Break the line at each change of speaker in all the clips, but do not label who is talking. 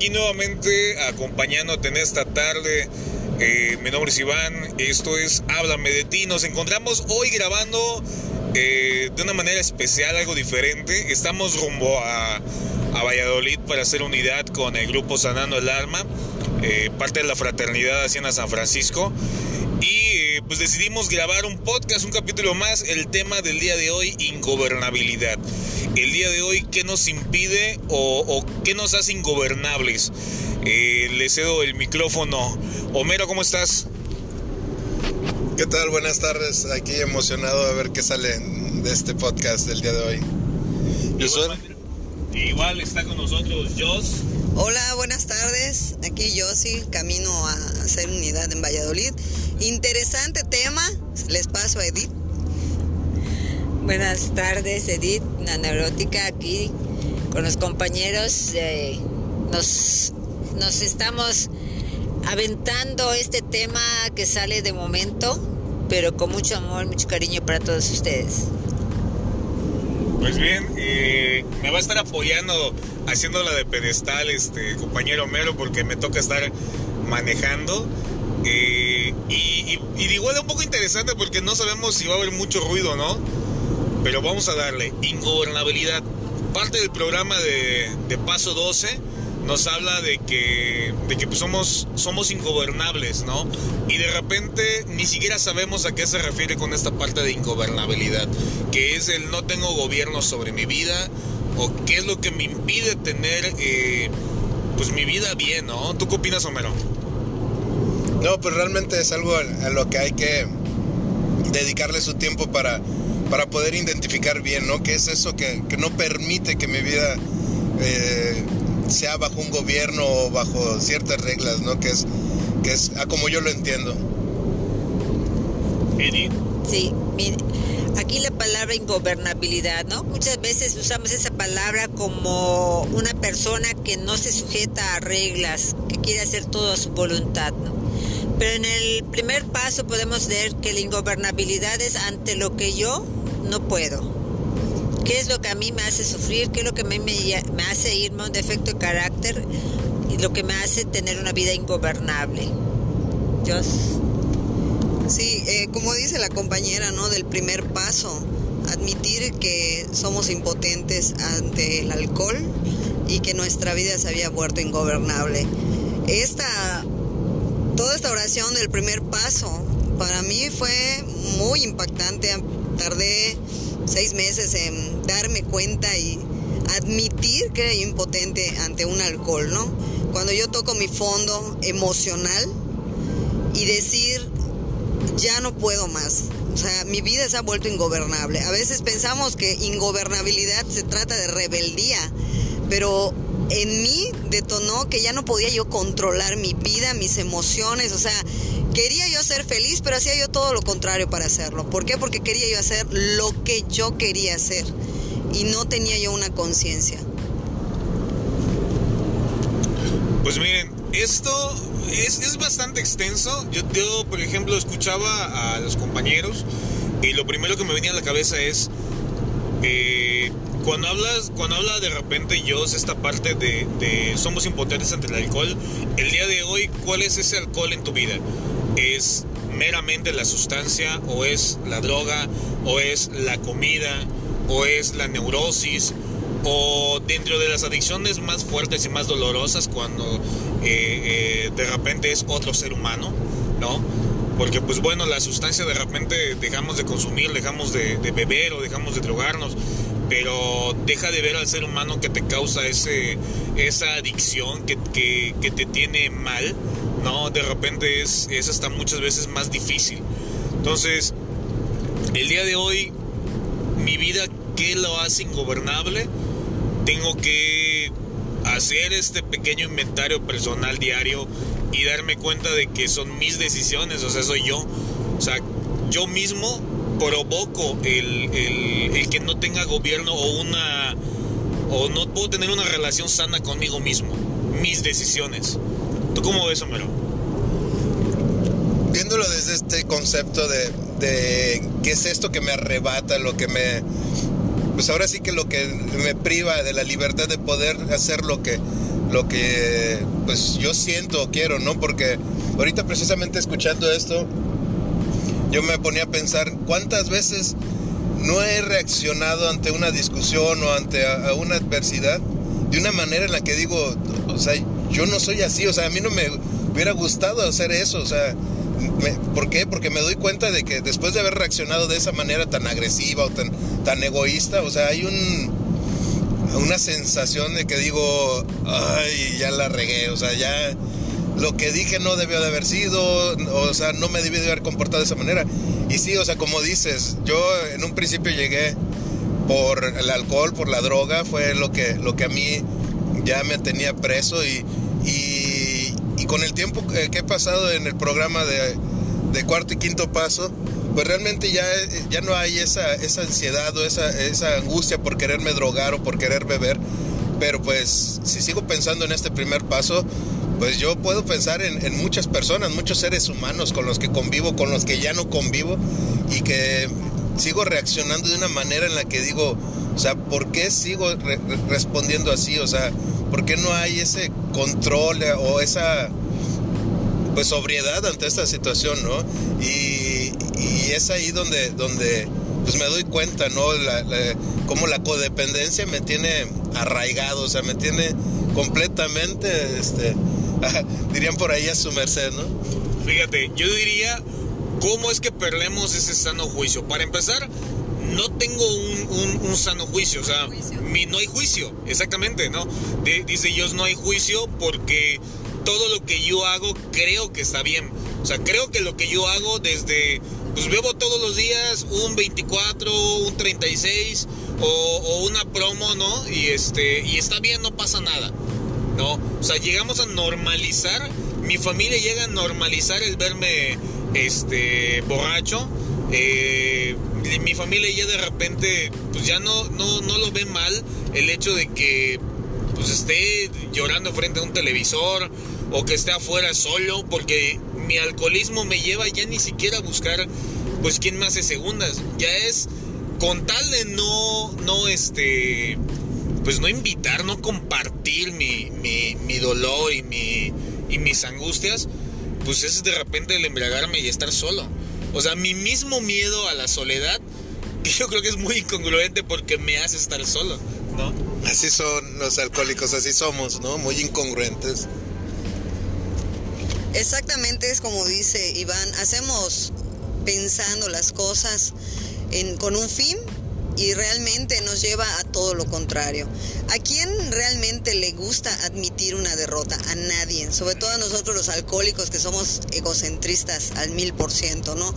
aquí nuevamente acompañándote en esta tarde. Eh, mi nombre es Iván, esto es Háblame de ti. Nos encontramos hoy grabando eh, de una manera especial, algo diferente. Estamos rumbo a, Valladolid para hacer unidad con el grupo Sanando el Alma, eh, parte de la Fraternidad Hacienda San Francisco. Pues decidimos grabar un podcast, un capítulo más, el tema del día de hoy, ingobernabilidad. El día de hoy, ¿qué nos impide o, o qué nos hace ingobernables? Eh, le cedo el micrófono. Homero, ¿cómo estás?
¿Qué tal? Buenas tardes. Aquí emocionado de ver qué sale de este podcast del día de hoy.
Igual, igual está con nosotros Jos.
Hola, buenas tardes. Aquí Josi, camino a hacer unidad en Valladolid. Interesante tema. Les paso a Edith.
Buenas tardes, Edith, la neurótica aquí con los compañeros. eh, nos, nos estamos aventando este tema que sale de momento, pero con mucho amor, mucho cariño para todos ustedes.
Pues bien, eh, me va a estar apoyando haciendo la de pedestal este compañero Homero porque me toca estar manejando. Eh, y, y, y igual es un poco interesante porque no sabemos si va a haber mucho ruido, ¿no? Pero vamos a darle. Ingobernabilidad. Parte del programa de, de Paso 12 nos habla de que, de que pues somos, somos ingobernables, ¿no? Y de repente ni siquiera sabemos a qué se refiere con esta parte de ingobernabilidad, que es el no tengo gobierno sobre mi vida o qué es lo que me impide tener eh, pues mi vida bien, ¿no? ¿Tú qué opinas, Homero?
No, pues realmente es algo a lo que hay que dedicarle su tiempo para, para poder identificar bien, ¿no? ¿Qué es eso que, que no permite que mi vida eh, sea bajo un gobierno o bajo ciertas reglas, ¿no? Que es, que es a como yo lo entiendo.
Edith.
Sí, mire, aquí la palabra ingobernabilidad, ¿no? Muchas veces usamos esa palabra como una persona que no se sujeta a reglas, que quiere hacer todo a su voluntad. Pero en el primer paso podemos ver que la ingobernabilidad es ante lo que yo no puedo. ¿Qué es lo que a mí me hace sufrir? ¿Qué es lo que mí me, me hace irme a un defecto de carácter? Y lo que me hace tener una vida ingobernable. Dios.
Sí, eh, como dice la compañera, ¿no? Del primer paso, admitir que somos impotentes ante el alcohol y que nuestra vida se había vuelto ingobernable. Esta, toda esta oración del primer paso, para mí fue muy impactante. Tardé seis meses en darme cuenta y admitir que era impotente ante un alcohol, ¿no? Cuando yo toco mi fondo emocional y decir, ya no puedo más. O sea, mi vida se ha vuelto ingobernable. A veces pensamos que ingobernabilidad se trata de rebeldía, pero en mí detonó que ya no podía yo controlar mi vida, mis emociones, o sea, quería yo ser feliz, pero hacía yo todo lo contrario para hacerlo. ¿Por qué? Porque quería yo hacer lo que yo quería hacer y no tenía yo una conciencia.
Pues miren, esto es, bastante extenso. Yo, yo, por ejemplo, escuchaba a los compañeros y lo primero que me venía a la cabeza es eh, cuando hablas, cuando habla de repente yo esta parte de, de somos impotentes ante el alcohol. El día de hoy, ¿cuál es ese alcohol en tu vida? ¿Es meramente la sustancia o es la droga o es la comida o es la neurosis? o dentro de las adicciones más fuertes y más dolorosas cuando eh, eh, de repente es otro ser humano, ¿no? Porque pues bueno, la sustancia de repente dejamos de consumir, dejamos de, de beber o dejamos de drogarnos, pero deja de ver al ser humano que te causa ese, esa adicción que, que, te tiene mal, ¿no? De repente es, es hasta muchas veces más difícil. Entonces, el día de hoy, mi vida, ¿qué lo hace ingobernable? tengo que hacer este pequeño inventario personal diario y darme cuenta de que son mis decisiones, o sea, soy yo. O sea, yo mismo provoco el, el, el que no tenga gobierno o una... o no puedo tener una relación sana conmigo mismo. Mis decisiones. ¿Tú cómo ves, Homero?
Viéndolo desde este concepto de, de qué es esto que me arrebata, lo que me pues ahora sí que lo que me priva de la libertad de poder hacer lo que lo que pues yo siento o quiero, ¿no? Porque ahorita precisamente escuchando esto, yo me ponía a pensar cuántas veces no he reaccionado ante una discusión o ante una adversidad de una manera en la que digo, o sea, yo no soy así, o sea, a mí no me hubiera gustado hacer eso, o sea, ¿por qué? Porque me doy cuenta de que después de haber reaccionado de esa manera tan agresiva o tan, tan egoísta, o sea, hay un, una sensación de que digo, ay, ya la regué, o sea, ya lo que dije no debió de haber sido, o sea, no me debí de haber comportado de esa manera. Y sí, o sea, como dices, yo en un principio llegué por el alcohol, por la droga, fue lo que, lo que a mí ya me tenía preso y, y, con el tiempo que he pasado en el programa de, de, cuarto y quinto paso, pues realmente ya, ya no hay esa, esa ansiedad o esa, esa angustia por quererme drogar o por querer beber. Pero pues si sigo pensando en este primer paso, pues yo puedo pensar en, muchas personas, muchos seres humanos con los que convivo, con los que ya no convivo y que sigo reaccionando de una manera en la que digo, o sea, ¿por qué sigo respondiendo así? O sea, ¿por qué no hay ese control o esa pues sobriedad ante esta situación, ¿no? Y, es ahí donde, donde pues me doy cuenta, ¿no? La, cómo la codependencia me tiene arraigado, o sea, me tiene completamente, este, dirían por ahí a su merced, ¿no?
Fíjate, yo diría ¿Cómo es que perdemos ese sano juicio? Para empezar, no tengo un, sano juicio, o sea, no hay juicio, exactamente, ¿no? dice Dios, no hay juicio porque todo lo que yo hago creo que está bien. O sea, creo que lo que yo hago desde, pues bebo todos los días un 24, un 36 o, o una promo, ¿no? Y, este, y está bien, no pasa nada, ¿no? O sea, llegamos a normalizar, mi familia llega a normalizar el verme este, borracho. Eh, mi familia ya de repente, pues ya no, no, no lo ve mal el hecho de que pues esté llorando frente a un televisor o que esté afuera solo, porque mi alcoholismo me lleva ya ni siquiera a buscar, pues, quién me hace segundas. Ya es con tal de no, no, este, pues no invitar, no compartir mi, mi, mi dolor y, mi, y mis angustias, pues es de repente el embriagarme y estar solo. O sea, mi mismo miedo a la soledad, que yo creo que es muy incongruente porque me hace estar solo, ¿no?
Así son los alcohólicos, así somos, ¿no? Muy incongruentes.
Exactamente es como dice Iván, hacemos pensando las cosas en, con un fin y realmente nos lleva a todo lo contrario. ¿A quién realmente le gusta admitir una derrota? A nadie, sobre todo a nosotros los alcohólicos que somos egocentristas al mil por ciento, ¿no?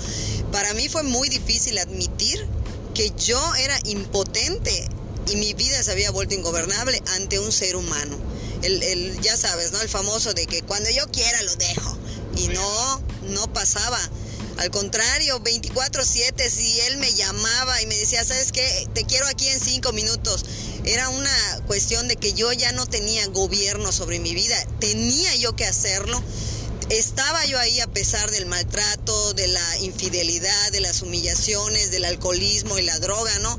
Para mí fue muy difícil admitir que yo era impotente y mi vida se había vuelto ingobernable ante un ser humano. El, el, ya sabes, ¿no? El famoso de que cuando yo quiera lo dejo. Y no, no pasaba. Al contrario, 24/7, si él me llamaba y me decía, ¿sabes qué? Te quiero aquí en cinco minutos. Era una cuestión de que yo ya no tenía gobierno sobre mi vida, tenía yo que hacerlo. Estaba yo ahí a pesar del maltrato, de la infidelidad, de las humillaciones, del alcoholismo y la droga, ¿no?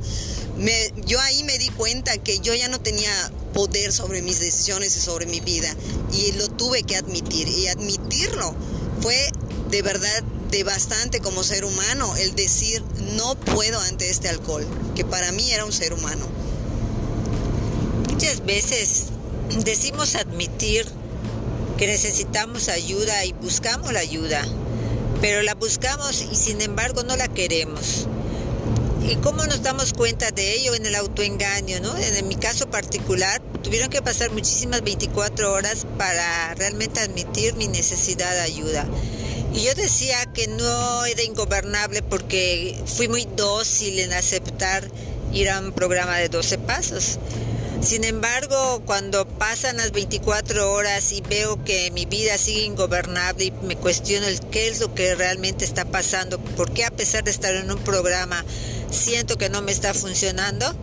Me, yo ahí me di cuenta que yo ya no tenía poder sobre mis decisiones y sobre mi vida y lo tuve que admitir y admitirlo fue de verdad bastante como ser humano el decir no puedo ante este alcohol, que para mí era un ser humano.
Muchas veces decimos admitir que necesitamos ayuda y buscamos la ayuda, pero la buscamos y sin embargo no la queremos. ¿Y cómo nos damos cuenta de ello en el autoengaño? ¿no? En mi caso particular, tuvieron que pasar muchísimas 24 horas para realmente admitir mi necesidad de ayuda. Y yo decía que no era ingobernable porque fui muy dócil en aceptar ir a un programa de 12 pasos. Sin embargo, cuando pasan las 24 horas y veo que mi vida sigue ingobernable y me cuestiono el qué es lo que realmente está pasando, por qué a pesar de estar en un programa siento que no me está funcionando,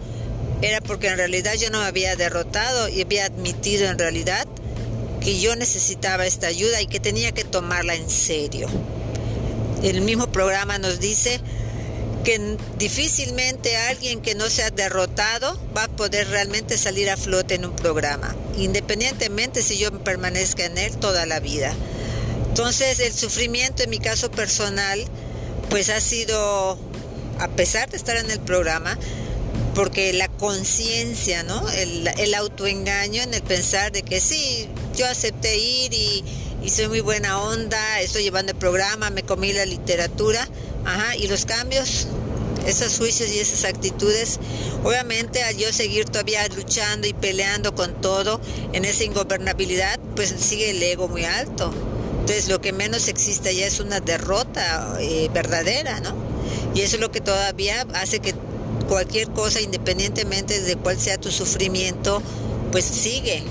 era porque en realidad yo no me había derrotado y había admitido en realidad que yo necesitaba esta ayuda y que tenía que tomarla en serio. El mismo programa nos dice que difícilmente alguien que no sea derrotado va a poder realmente salir a flote en un programa, independientemente si yo permanezca en él toda la vida. Entonces el sufrimiento en mi caso personal pues ha sido, a pesar de estar en el programa, porque la conciencia, ¿no? El, el, autoengaño en el pensar de que sí, yo acepté ir y, soy muy buena onda, estoy llevando el programa, me comí la literatura, ajá, y los cambios, esos juicios y esas actitudes, obviamente al yo seguir todavía luchando y peleando con todo en esa ingobernabilidad, pues sigue el ego muy alto. Entonces lo que menos existe ya es una derrota eh, verdadera, ¿no? Y eso es lo que todavía hace que cualquier cosa, independientemente de cuál sea tu sufrimiento, pues sigue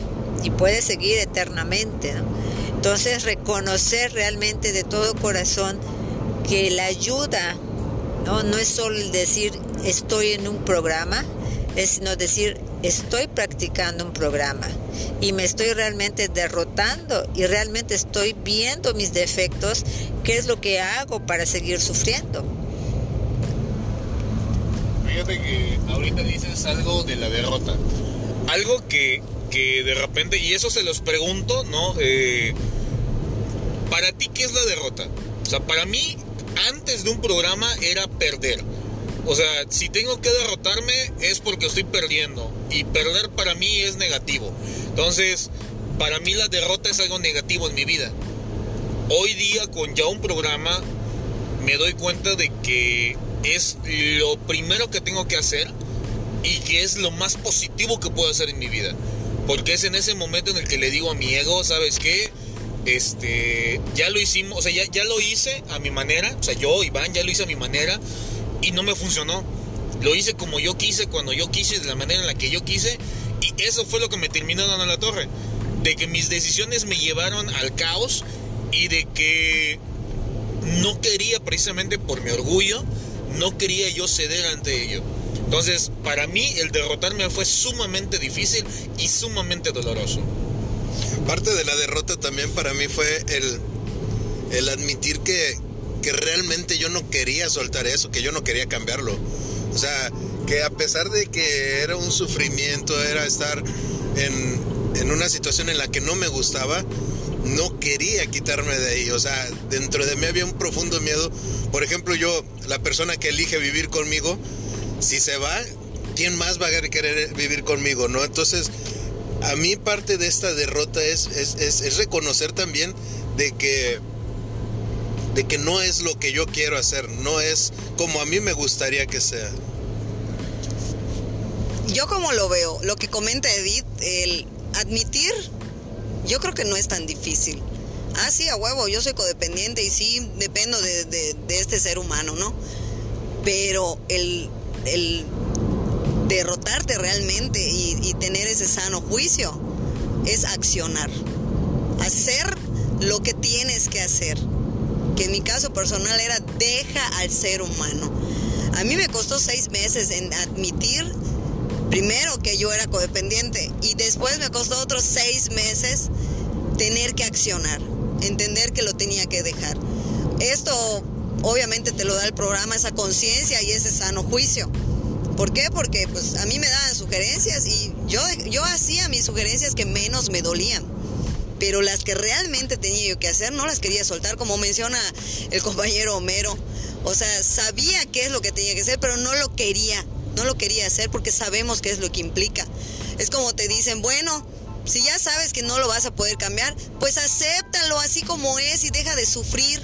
y puede seguir eternamente. Entonces reconocer realmente de todo corazón que la ayuda no, no es solo decir estoy en un programa, es sino decir estoy practicando un programa y me estoy realmente derrotando y realmente estoy viendo mis defectos, qué es lo que hago para seguir sufriendo.
Fíjate que ahorita dices algo de la derrota. Algo que, que de repente, y eso se los pregunto, ¿no? Eh, para ti, ¿qué es la derrota? O sea, para mí, antes de un programa era perder. O sea, si tengo que derrotarme es porque estoy perdiendo. Y perder para mí es negativo. Entonces, para mí la derrota es algo negativo en mi vida. Hoy día con ya un programa me doy cuenta de que es lo primero que tengo que hacer y que es lo más positivo que puedo hacer en mi vida. Porque es en ese momento en el que le digo a mi ego, ¿sabes qué? Este, ya lo hicimos, o sea, ya, ya lo hice a mi manera, o sea, yo, Iván, ya lo hice a mi manera y no me funcionó. Lo hice como yo quise, cuando yo quise, de la manera en la que yo quise. Y eso fue lo que me terminó dando la torre. De que mis decisiones me llevaron al caos y de que no quería precisamente por mi orgullo, no quería yo ceder ante ello. Entonces, para mí el derrotarme fue sumamente difícil y sumamente doloroso.
Parte de la derrota también para mí fue el, el admitir que, que realmente yo no quería soltar eso, que yo no quería cambiarlo. O sea, que a pesar de que era un sufrimiento, era estar en, en una situación en la que no me gustaba, no quería quitarme de ahí. O sea, dentro de mí había un profundo miedo. Por ejemplo, yo, la persona que elige vivir conmigo, si se va, ¿quién más va a querer vivir conmigo? ¿No? Entonces, a mí parte de esta derrota es, es, es, reconocer también de que de que no es lo que yo quiero hacer, no es como a mí me gustaría que sea.
Yo como lo veo, lo que comenta Edith, el admitir, yo creo que no es tan difícil. Ah, sí, a huevo, yo soy codependiente y sí dependo de, de, de este ser humano, ¿no? Pero el, el derrotarte realmente y, y tener ese sano juicio es accionar, hacer lo que tienes que hacer que en mi caso personal era deja al ser humano. A mí me costó seis meses en admitir primero que yo era codependiente y después me costó otros seis meses tener que accionar, entender que lo tenía que dejar. Esto obviamente te lo da el programa, esa conciencia y ese sano juicio. ¿Por qué? Porque pues a mí me daban sugerencias y yo, yo hacía mis sugerencias que menos me dolían pero las que realmente tenía yo que hacer no las quería soltar, como menciona el compañero Homero. O sea, sabía qué es lo que tenía que hacer, pero no lo quería, no lo quería hacer porque sabemos qué es lo que implica. Es como te dicen, bueno, si ya sabes que no lo vas a poder cambiar, pues acéptalo así como es y deja de sufrir.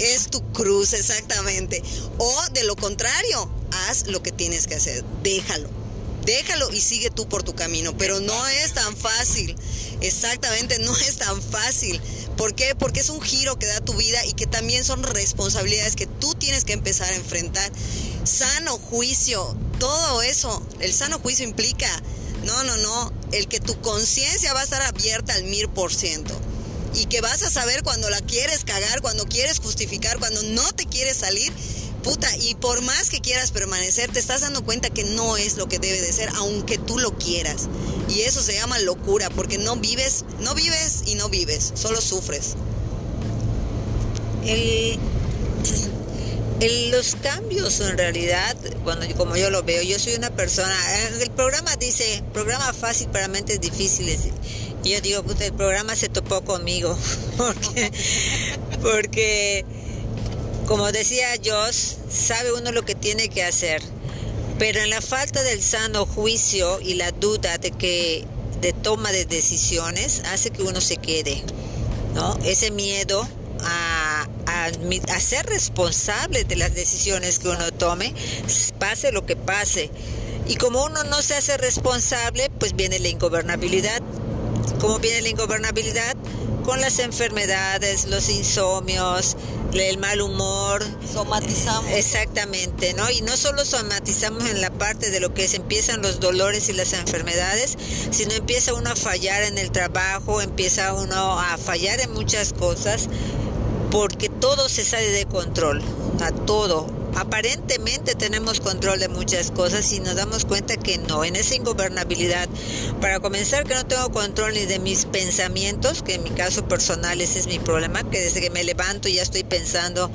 Es tu cruz.
Exactamente. O de lo contrario, haz lo que tienes que hacer, déjalo déjalo y sigue tú por tu camino. Pero no es tan fácil. Exactamente, no es tan fácil. ¿Por qué? Porque es un giro que da tu vida y que también son responsabilidades que tú tienes que empezar a enfrentar. Sano juicio, todo eso. El sano juicio implica, no, no, no, el que tu conciencia va a estar abierta al mil por ciento. Y que vas a saber cuando la quieres cagar, cuando quieres justificar, cuando no te quieres salir puta, y por más que quieras permanecer, te estás dando cuenta que no es lo que debe de ser, aunque tú lo quieras. Y eso se llama locura, porque no vives, no vives y no vives, solo sufres.
El, los cambios en realidad, bueno, como yo lo veo, yo soy una persona, el programa dice, programa fácil para mentes difíciles. Yo digo, puta, el programa se topó conmigo, porque, porque como decía Joss, sabe uno lo que tiene que hacer, pero en la falta del sano juicio y la duda de que de toma de decisiones hace que uno se quede, ¿no? Ese miedo a, a, ser responsable de las decisiones que uno tome, pase lo que pase. Y como uno no se hace responsable, pues viene la ingobernabilidad. ¿Cómo viene la ingobernabilidad? Con las enfermedades, los insomnios, el mal humor.
Somatizamos.
Exactamente, ¿no? Y no solo somatizamos en la parte de lo que es, empiezan los dolores y las enfermedades, sino empieza uno a fallar en el trabajo, empieza uno a fallar en muchas cosas, porque todo se sale de control, a todo aparentemente tenemos control de muchas cosas y nos damos cuenta que no, en esa ingobernabilidad. Para comenzar, que no tengo control ni de mis pensamientos, que en mi caso personal ese es mi problema, que desde que me levanto ya estoy pensando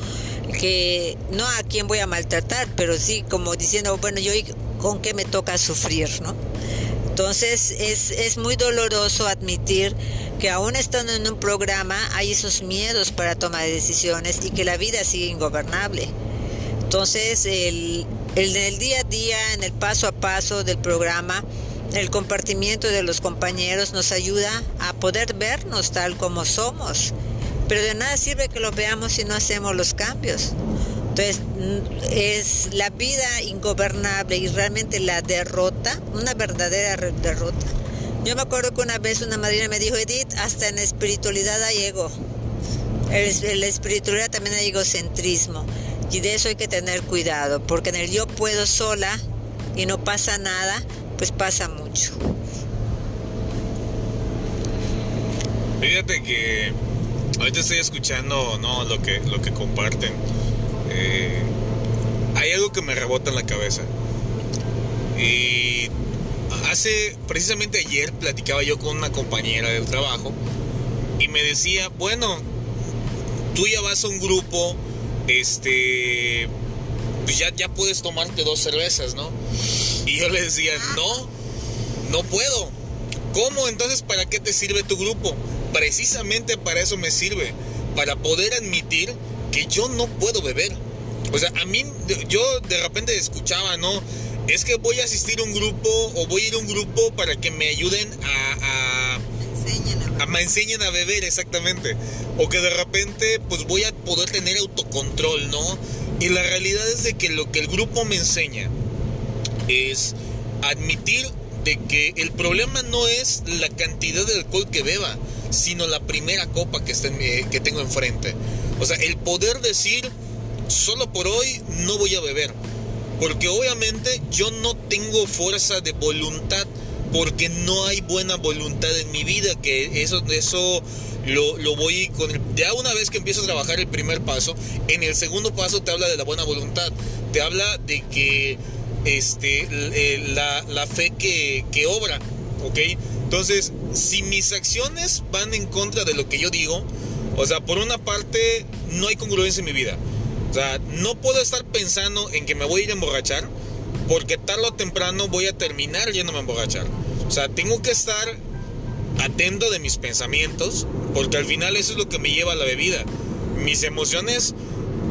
que no a quién voy a maltratar, pero sí como diciendo, bueno, yo con qué me toca sufrir, ¿no? Entonces es, es muy doloroso admitir que aún estando en un programa hay esos miedos para tomar decisiones y que la vida sigue ingobernable. Entonces, el, el, el día a día, en el paso a paso del programa, el compartimiento de los compañeros nos ayuda a poder vernos tal como somos. Pero de nada sirve que lo veamos si no hacemos los cambios. Entonces, es la vida ingobernable y realmente la derrota, una verdadera derrota. Yo me acuerdo que una vez una madrina me dijo, Edith, hasta en espiritualidad hay ego. En la espiritualidad también hay egocentrismo. Y de eso hay que tener cuidado, porque en el yo puedo sola y no pasa nada, pues pasa mucho.
Fíjate que ahorita estoy escuchando no lo que lo que comparten. Eh, hay algo que me rebota en la cabeza. Y hace precisamente ayer platicaba yo con una compañera del trabajo y me decía, bueno, tú ya vas a un grupo este, pues ya, ya puedes tomarte dos cervezas, ¿no? Y yo le decía, no, no puedo. ¿Cómo? Entonces, ¿para qué te sirve tu grupo? Precisamente para eso me sirve, para poder admitir que yo no puedo beber. O sea, a mí, yo de repente escuchaba, ¿no? Es que voy a asistir a un grupo o voy a ir a un grupo para que me ayuden a, a me enseñen a beber exactamente. O que de repente pues voy a poder tener autocontrol, ¿no? Y la realidad es de que lo que el grupo me enseña es admitir de que el problema no es la cantidad de alcohol que beba, sino la primera copa que, que tengo enfrente. O sea, el poder decir, solo por hoy no voy a beber. Porque obviamente yo no tengo fuerza de voluntad porque no hay buena voluntad en mi vida, que eso, eso lo, lo voy con... ya una vez que empiezo a trabajar el primer paso, en el segundo paso te habla de la buena voluntad, te habla de que este, la, la fe que, que obra, ¿ok? Entonces, si mis acciones van en contra de lo que yo digo, o sea, por una parte, no hay congruencia en mi vida. O sea, no puedo estar pensando en que me voy a ir a emborrachar porque tarde o temprano voy a terminar yéndome a emborrachar. O sea, tengo que estar atento de mis pensamientos, porque al final eso es lo que me lleva a la bebida. Mis emociones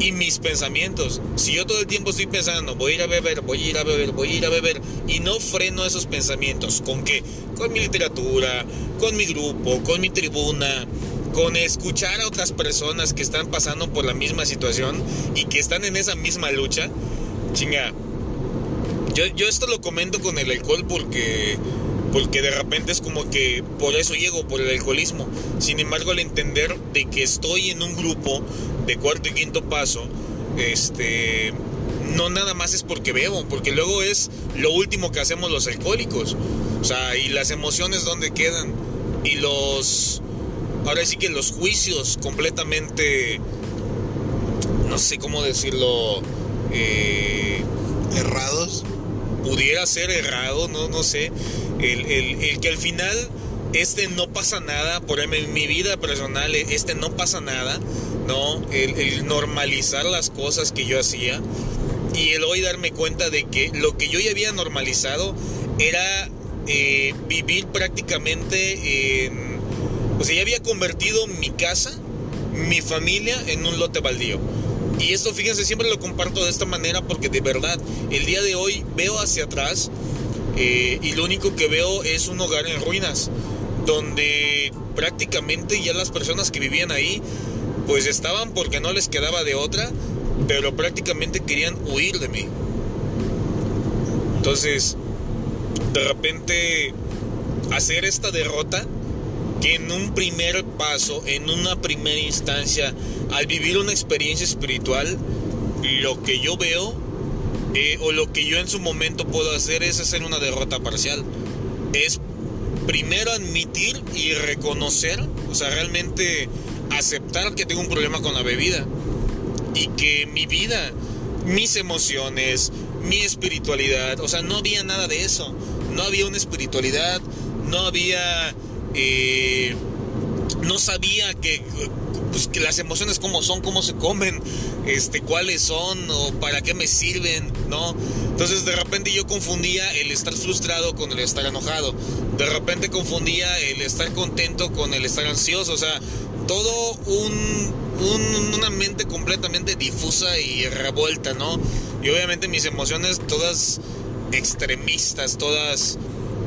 y mis pensamientos. Si yo todo el tiempo estoy pensando, voy a ir a beber, voy a ir a beber, voy a ir a beber, y no freno esos pensamientos, ¿con qué? Con mi literatura, con mi grupo, con mi tribuna, con escuchar a otras personas que están pasando por la misma situación y que están en esa misma lucha, chinga, yo, esto lo comento con el alcohol porque, porque de repente es como que por eso llego, por el alcoholismo. Sin embargo, al entender de que estoy en un grupo de cuarto y quinto paso, este, no nada más es porque bebo, porque luego es lo último que hacemos los alcohólicos. O sea, y las emociones donde quedan. Y los, ahora sí que los juicios completamente, no sé cómo decirlo,
eh, errados
pudiera ser errado, no, no sé. El, que al final este no pasa nada, por en mi vida personal, este no pasa nada, ¿no? El, normalizar las cosas que yo hacía y el hoy darme cuenta de que lo que yo ya había normalizado era eh, vivir prácticamente en... O sea, ya había convertido mi casa, mi familia en un lote baldío. Y esto, fíjense, siempre lo comparto de esta manera porque de verdad, el día de hoy veo hacia atrás eh, y lo único que veo es un hogar en ruinas, donde prácticamente ya las personas que vivían ahí, pues estaban porque no les quedaba de otra, pero prácticamente querían huir de mí. Entonces, de repente, hacer esta derrota, que en un primer paso, en una primera instancia, al vivir una experiencia espiritual, lo que yo veo eh, o lo que yo en su momento puedo hacer es hacer una derrota parcial. Es primero admitir y reconocer, o sea, realmente aceptar que tengo un problema con la bebida y que mi vida, mis emociones, mi espiritualidad, o sea, no había nada de eso. No había una espiritualidad, no había... Eh, no sabía que pues que las emociones cómo son, cómo se comen, este, cuáles son o para qué me sirven, ¿no? Entonces de repente yo confundía el estar frustrado con el estar enojado. De repente confundía el estar contento con el estar ansioso, o sea, todo un, una mente completamente difusa y revuelta, ¿no? Y obviamente mis emociones todas extremistas, todas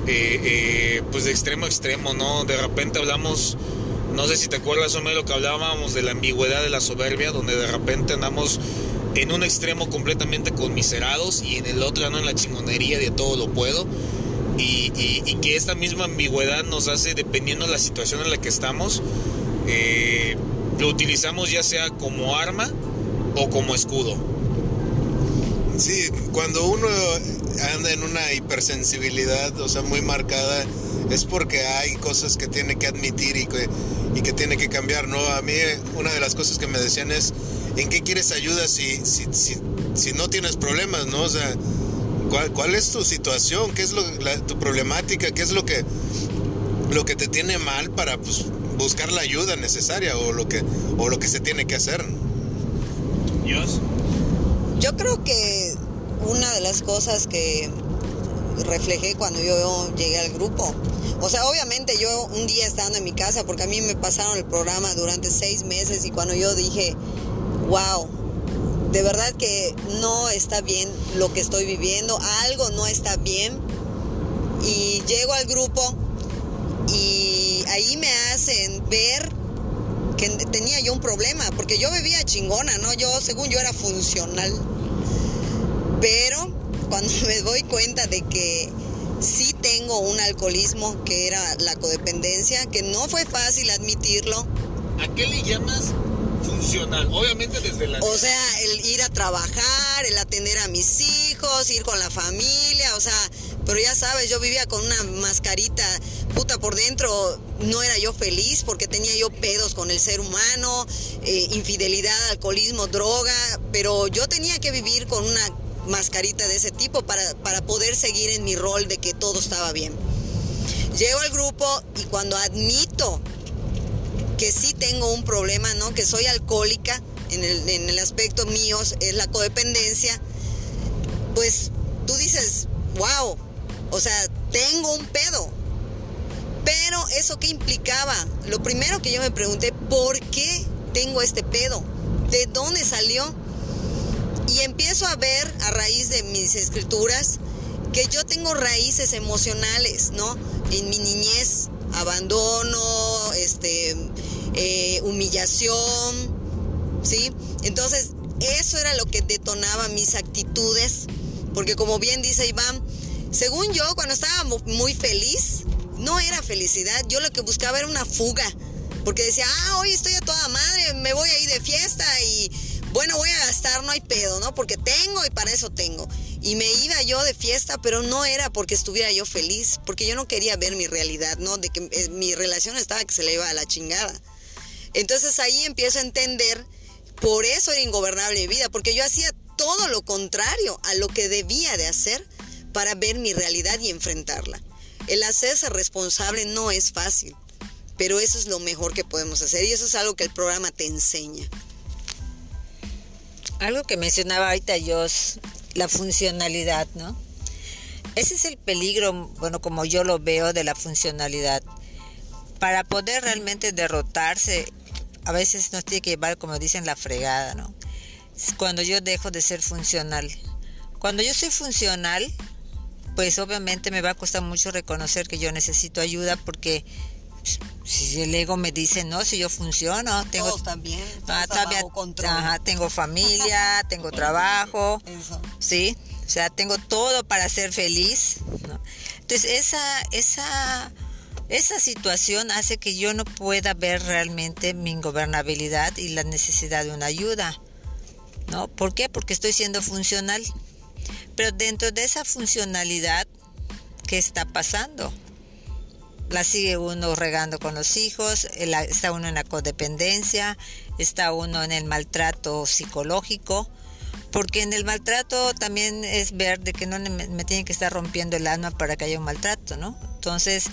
eh, eh, pues de extremo a extremo, ¿no? De repente hablamos no sé si te acuerdas, de lo que hablábamos de la ambigüedad de la soberbia, donde de repente andamos en un extremo completamente conmiserados y en el otro no en la chingonería de todo lo puedo. Y, que esta misma ambigüedad nos hace, dependiendo de la situación en la que estamos, eh, lo utilizamos ya sea como arma o como escudo.
Sí, cuando uno anda en una hipersensibilidad, o sea, muy marcada, es porque hay cosas que tiene que admitir y que, tiene que cambiar, ¿no? A mí una de las cosas que me decían es, ¿en qué quieres ayuda si, no tienes problemas, ¿no? O sea, ¿cuál, es tu situación? ¿Qué es lo, tu problemática? ¿Qué es lo que, lo que te tiene mal para pues, buscar la ayuda necesaria o lo que, o lo que se tiene que hacer?
Dios.
Yo creo que una de las cosas que reflejé cuando yo llegué al grupo. O sea, obviamente yo un día estando en mi casa, porque a mí me pasaron el programa durante seis meses y cuando yo dije, wow, de verdad que no está bien lo que estoy viviendo, algo no está bien. Y llego al grupo y ahí me hacen ver que tenía yo un problema, porque yo bebía chingona, ¿no? Yo, según yo, era funcional. Pero cuando me doy cuenta de que sí tengo un alcoholismo que era la codependencia, que no fue fácil admitirlo.
¿A qué le llamas funcional? Obviamente desde la...
O sea, el ir a trabajar, el atender a mis hijos, ir con la familia, o sea, pero ya sabes, yo vivía con una mascarita, puta, por dentro no era yo feliz porque tenía yo pedos con el ser humano, eh, infidelidad, alcoholismo, droga, pero yo tenía que vivir con una mascarita de ese tipo para, para poder seguir en mi rol de que todo estaba bien. Llego al grupo y cuando admito que sí tengo un problema, ¿no? Que soy alcohólica, en el, en el aspecto mío es la codependencia, pues tú dices, wow, o sea, tengo un pedo. Pero eso que implicaba, lo primero que yo me pregunté, ¿por qué tengo este pedo? ¿De dónde salió? Y empiezo a ver a raíz de mis escrituras que yo tengo raíces emocionales, ¿no? En mi niñez, abandono, este, eh, humillación, ¿sí? Entonces, eso era lo que detonaba mis actitudes, porque como bien dice Iván, según yo, cuando estaba muy feliz, no era felicidad, yo lo que buscaba era una fuga, porque decía, ah, hoy estoy a toda madre, me voy a ir de fiesta y bueno, voy a gastar, no hay pedo, ¿no? Porque tengo y para eso tengo. Y me iba yo de fiesta, pero no era porque estuviera yo feliz, porque yo no quería ver mi realidad, ¿no? De que eh, mi relación estaba que se le iba a la chingada. Entonces ahí empiezo a entender, por eso era ingobernable mi vida, porque yo hacía todo lo contrario a lo que debía de hacer para ver mi realidad y enfrentarla. El hacerse responsable no es fácil, pero eso es lo mejor que podemos hacer y eso es algo que el programa te enseña.
Algo que mencionaba ahorita yo, la funcionalidad, ¿no? Ese es el peligro, bueno, como yo lo veo de la funcionalidad. Para poder realmente derrotarse, a veces nos tiene que llevar, como dicen, la fregada, ¿no? Cuando yo dejo de ser funcional. Cuando yo soy funcional, pues obviamente me va a costar mucho reconocer que yo necesito ayuda porque si el ego me dice no si yo funciono tengo
Todos también
ah,
control.
ajá, tengo familia tengo trabajo
Eso.
sí o sea tengo todo para ser feliz ¿no? entonces esa esa esa situación hace que yo no pueda ver realmente mi ingobernabilidad y la necesidad de una ayuda no ¿por qué? porque estoy siendo funcional pero dentro de esa funcionalidad ¿qué está pasando? la sigue uno regando con los hijos, el- está uno en la codependencia, está uno en el maltrato psicológico, porque en el maltrato también es ver de que no me, me tienen que estar rompiendo el alma para que haya un maltrato, ¿no? Entonces,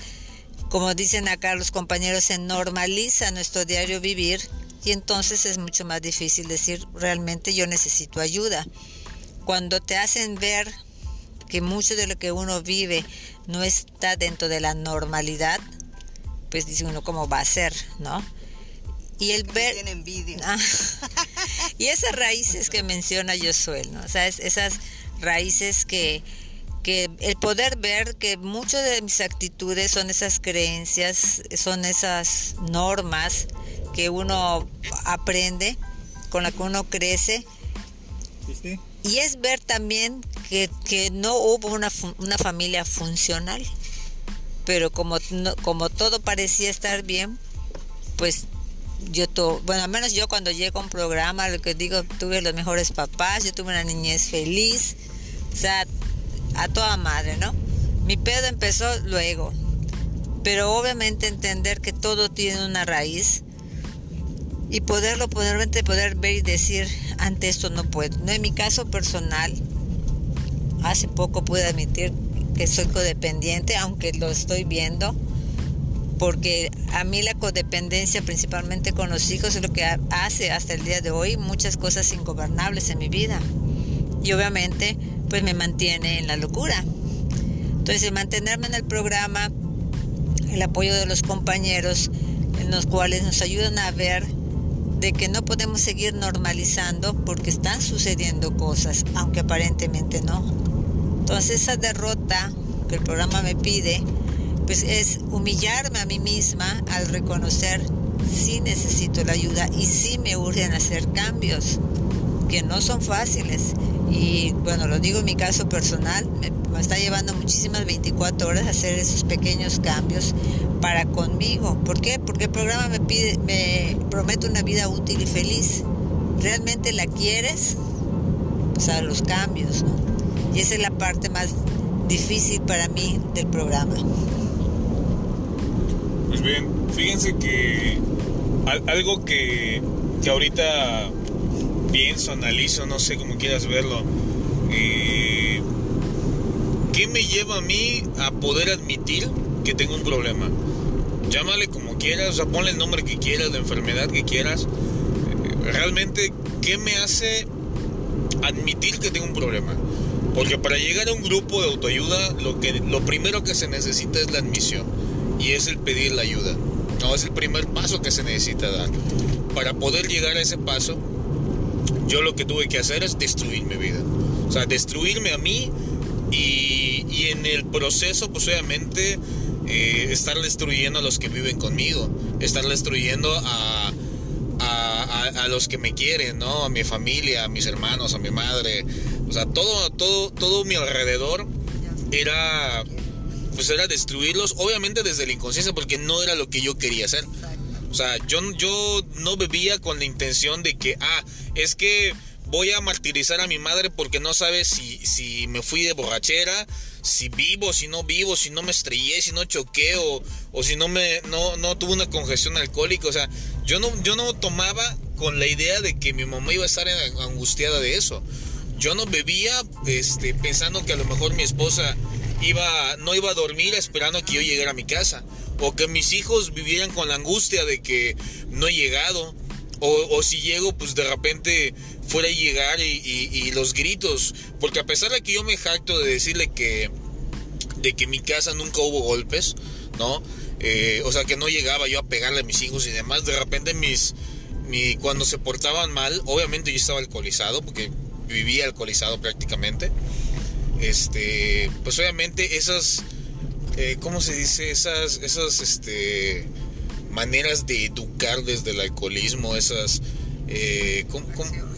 como dicen acá los compañeros, se normaliza nuestro diario vivir y entonces es mucho más difícil decir realmente yo necesito ayuda. Cuando te hacen ver que mucho de lo que uno vive no está dentro de la normalidad, pues dice uno cómo va a ser, ¿no? Y el ver...
Tiene envidia.
Ah, y esas raíces que menciona Josué, ¿no? O sea, es- esas raíces que, que el poder ver que muchas de mis actitudes son esas creencias, son esas normas que uno aprende, con la que uno crece, y es ver también que, que no hubo una, una familia funcional, pero como, como todo parecía estar bien, pues yo, to- bueno, al menos yo cuando llego a un programa, lo que digo, tuve los mejores papás, yo tuve una niñez feliz, o sea, a toda madre, ¿no? Mi pedo empezó luego, pero obviamente entender que todo tiene una raíz y poderlo, poder, poder ver y decir, ante esto no puedo. No, en mi caso personal, hace poco pude admitir que soy codependiente, aunque lo estoy viendo, porque a mí la codependencia, principalmente con los hijos, es lo que ha- hace hasta el día de hoy muchas cosas ingobernables en mi vida. Y obviamente, pues me mantiene en la locura. Entonces, el mantenerme en el programa, el apoyo de los compañeros, en los cuales nos ayudan a ver de que no podemos seguir normalizando porque están sucediendo cosas, aunque aparentemente no. Entonces esa derrota que el programa me pide, pues es humillarme a mí misma al reconocer si necesito la ayuda y si me urgen hacer cambios, que no son fáciles. Y bueno, lo digo en mi caso personal, me, me está llevando muchísimas 24 horas hacer esos pequeños cambios para conmigo. ¿Por qué? Porque el programa me promete una vida útil y feliz. ¿Realmente la quieres? O sea, los cambios, ¿no? Y esa es la parte más difícil para mí del programa.
Pues bien, fíjense que al- algo que, que ahorita pienso, analizo, no sé cómo quieras verlo, eh, ¿qué me lleva a mí a poder admitir que tengo un problema? Llámale como quieras, o sea, ponle el nombre que quieras, la enfermedad que quieras. Realmente, ¿qué me hace admitir que tengo un problema? Porque para llegar a un grupo de autoayuda, lo, que, lo primero que se necesita es la admisión y es el pedir la ayuda. No, es el primer paso que se necesita dar. Para poder llegar a ese paso, yo lo que tuve que hacer es destruir mi vida. O sea, destruirme a mí y, en el proceso, pues obviamente, eh, estar destruyendo a los que viven conmigo, estar destruyendo a, a, a- a los que me quieren, ¿no? A mi familia, a mis hermanos, a mi madre. O sea, todo, todo, todo mi alrededor era, pues era destruirlos, obviamente desde la inconsciencia, porque no era lo que yo quería hacer. O sea, yo, yo no bebía con la intención de que, ah, es que voy a martirizar a mi madre porque no sabe si, si me fui de borrachera, si vivo, si no vivo, si no me estrellé, si no choqué o, o si no me no, no tuve una congestión alcohólica. O sea, yo no, yo no tomaba con la idea de que mi mamá iba a estar angustiada de eso. Yo no bebía este, pensando que a lo mejor mi esposa iba, no iba a dormir esperando que yo llegara a mi casa. O que mis hijos vivieran con la angustia de que no he llegado. O, si llego, pues de repente fuera a llegar y, los gritos. Porque a pesar de que yo me jacto de decirle que, de que en mi casa nunca hubo golpes, ¿no? Eh, o sea, que no llegaba yo a pegarle a mis hijos y demás. De repente mis, mi, cuando se portaban mal, obviamente yo estaba alcoholizado, porque vivía alcoholizado prácticamente. Este, pues obviamente esas, eh, ¿cómo se dice? Esas, esas, este, maneras de educar desde el alcoholismo, esas eh,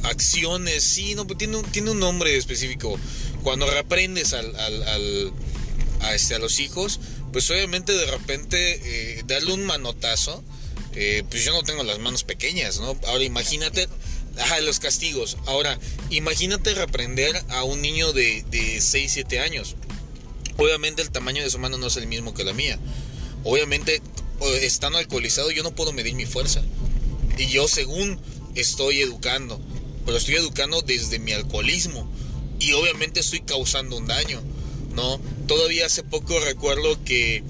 acciones, sí, no, tiene un, tiene un nombre específico. Cuando reprendes al, a, este, a los hijos, pues obviamente de repente eh, darle un manotazo, eh, pues yo no tengo las manos pequeñas, ¿no? Ahora imagínate, ajá, los castigos. Ahora, imagínate reprender a un niño de, de 6, 7 años. Obviamente el tamaño de su mano no es el mismo que la mía. Obviamente, estando alcoholizado, yo no puedo medir mi fuerza. Y yo según estoy educando, pero estoy educando desde mi alcoholismo. Y obviamente estoy causando un daño. ¿no? Todavía hace poco recuerdo que eh,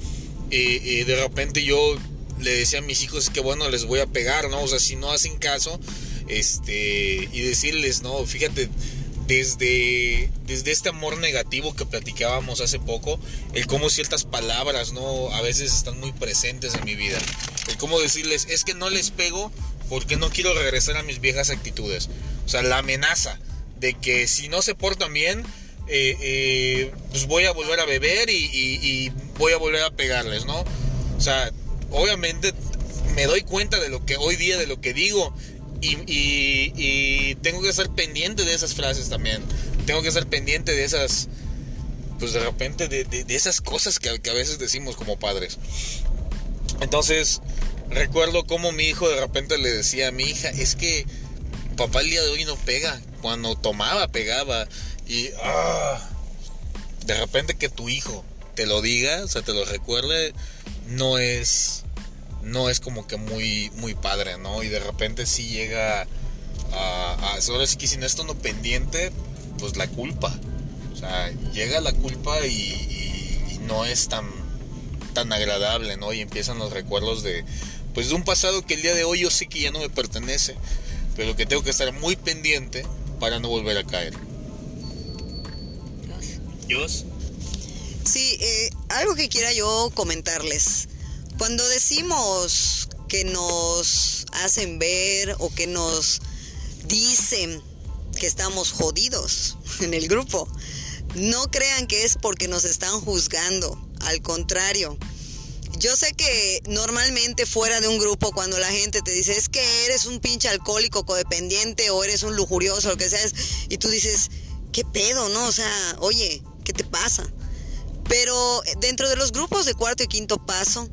eh, de repente yo le decía a mis hijos que bueno, les voy a pegar, ¿no? O sea, si no hacen caso, este, y decirles, no, fíjate, desde, desde este amor negativo que platicábamos hace poco, el cómo ciertas palabras, ¿no? A veces están muy presentes en mi vida. El cómo decirles, es que no les pego porque no quiero regresar a mis viejas actitudes. O sea, la amenaza de que si no se portan bien, eh, eh, pues voy a volver a beber y, voy a volver a pegarles, ¿no? O sea, obviamente me doy cuenta de lo que hoy día, de lo que digo y, tengo que estar pendiente de esas frases también. Tengo que estar pendiente de esas, pues de repente, de, esas cosas que, a veces decimos como padres. Entonces, recuerdo como mi hijo de repente le decía a mi hija, es que papá el día de hoy no pega. Cuando tomaba, pegaba. Y ah, de repente que tu hijo te lo diga, o sea, te lo recuerde, no es no es como que muy muy padre, ¿no? Y de repente sí llega a, a ahora sí que sin esto no pendiente, pues la culpa. O sea, llega la culpa y, y, no es tan tan agradable, ¿no? Y empiezan los recuerdos de pues de un pasado que el día de hoy yo sé que ya no me pertenece, pero que tengo que estar muy pendiente para no volver a caer.
Sí, eh, algo que quiera yo comentarles. Cuando decimos que nos hacen ver o que nos dicen que estamos jodidos en el grupo, no crean que es porque nos están juzgando. Al contrario, yo sé que normalmente fuera de un grupo, cuando la gente te dice es que eres un pinche alcohólico codependiente o eres un lujurioso, lo que sea, y tú dices, ¿qué pedo, no? O sea, oye, ¿qué te pasa? Pero dentro de los grupos de cuarto y quinto paso,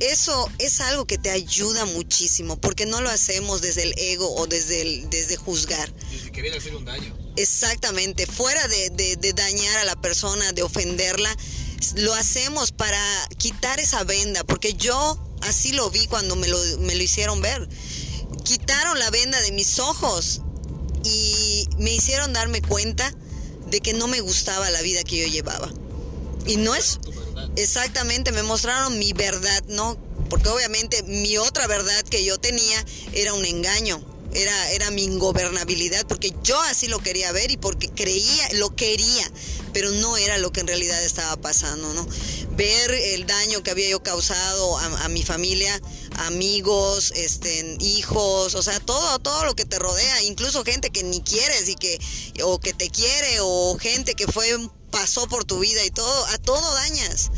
eso es algo que te ayuda muchísimo, porque no lo hacemos desde el ego o desde, el, desde juzgar.
Desde querer hacer un daño.
Exactamente, fuera de, dañar a la persona, de ofenderla, lo hacemos para quitar esa venda, porque yo así lo vi cuando me lo, me lo hicieron ver. Quitaron la venda de mis ojos y me hicieron darme cuenta de que no me gustaba la vida que yo llevaba. Y no es exactamente, me mostraron mi verdad, ¿no? Porque obviamente mi otra verdad que yo tenía era un engaño, era, era mi ingobernabilidad, porque yo así lo quería ver y porque creía, lo quería, pero no era lo que en realidad estaba pasando, ¿no? Ver el daño que había yo causado a, a mi familia, amigos, este, hijos, o sea, todo, todo lo que te rodea, incluso gente que ni quieres y que, o que te quiere, o gente que fue, pasó por tu vida y todo, a todo dañas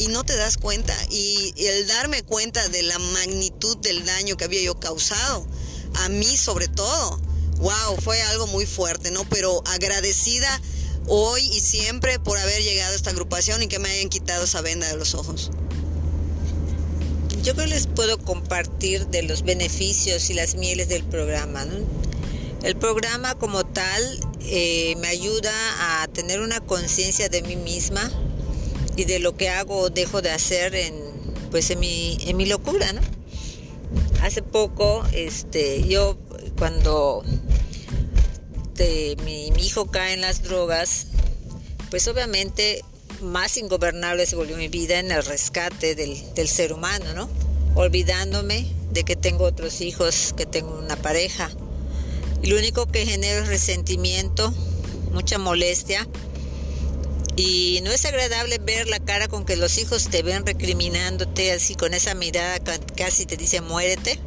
y no te das cuenta. Y el darme cuenta de la magnitud del daño que había yo causado, a mí sobre todo, wow, fue algo muy fuerte, ¿no? Pero agradecida hoy y siempre por haber llegado a esta agrupación y que me hayan quitado esa venda de los ojos
yo creo que les puedo compartir de los beneficios y las mieles del programa. El programa como tal eh, me ayuda a tener una conciencia de mí misma y de lo que hago o dejo de hacer en, pues en, mi, en mi locura. ¿no? Hace poco, este, yo cuando mi, mi hijo cae en las drogas, pues obviamente más ingobernable se volvió mi vida en el rescate del, ser humano, ¿no? Olvidándome de que tengo otros hijos, que tengo una pareja. Y lo único que genera es resentimiento, mucha molestia. Y no es agradable ver la cara con que los hijos te ven recriminándote así con esa mirada casi te dice muérete.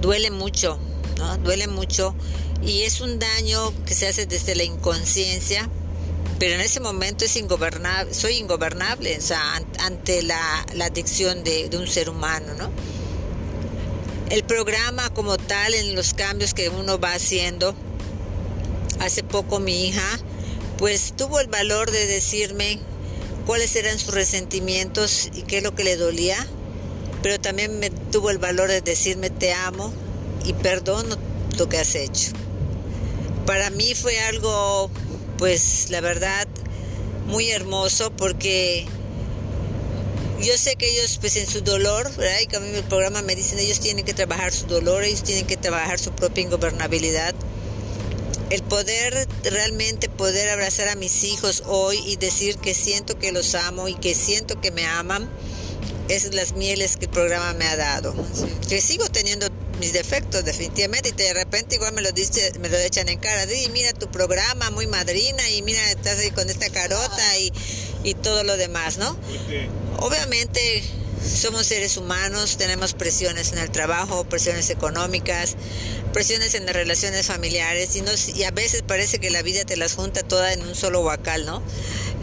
Duele mucho, ¿no? Duele mucho. Y es un daño que se hace desde la inconsciencia, pero en ese momento es ingobernable, soy ingobernable, ante la, adicción de, de un ser humano, ¿no? el programa como tal, en los cambios que uno va haciendo. Hace poco mi hija, pues tuvo el valor de decirme cuáles eran sus resentimientos y qué es lo que le dolía, pero también me tuvo el valor de decirme te amo y perdono lo que has hecho. Para mí fue algo, pues la verdad, muy hermoso porque yo sé que ellos, pues en su dolor. Y que a mí el programa me dicen, ellos tienen que trabajar su dolor, ellos tienen que trabajar su propia ingobernabilidad. El poder, realmente poder abrazar a mis hijos hoy y decir que siento que los amo y que siento que me aman, es las mieles que el programa me ha dado. Que sigo teniendo mis defectos definitivamente y de repente igual me lo dice, me lo echan en cara, di mira tu programa muy madrina y mira estás ahí con esta carota y, y todo lo demás, ¿no? Obviamente somos seres humanos, tenemos presiones en el trabajo, presiones económicas, presiones en las relaciones familiares y, y a veces parece que la vida te las junta toda en un solo huacal, ¿no?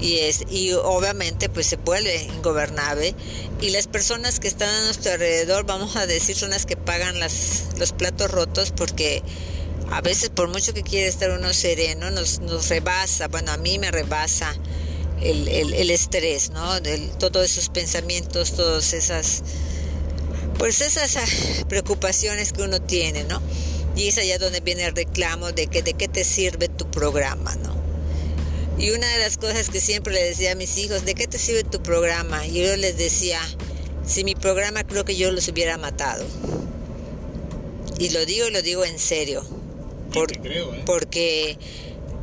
Y, es, y obviamente pues se vuelve ingobernable y las personas que están a nuestro alrededor, vamos a decir, son las que pagan las, los platos rotos porque a veces por mucho que quiera estar uno sereno, nos, nos rebasa, bueno, a mí me rebasa el, estrés, ¿no? todos esos pensamientos, todas esas, pues esas ah, preocupaciones que uno tiene, ¿no? Y es allá donde viene el reclamo de que de qué te sirve tu programa, ¿no? Y una de las cosas que siempre le decía a mis hijos, ¿de qué te sirve tu programa? Y yo les decía, si mi programa creo que yo los hubiera matado. Y lo digo y lo digo en serio. ¿eh? Porque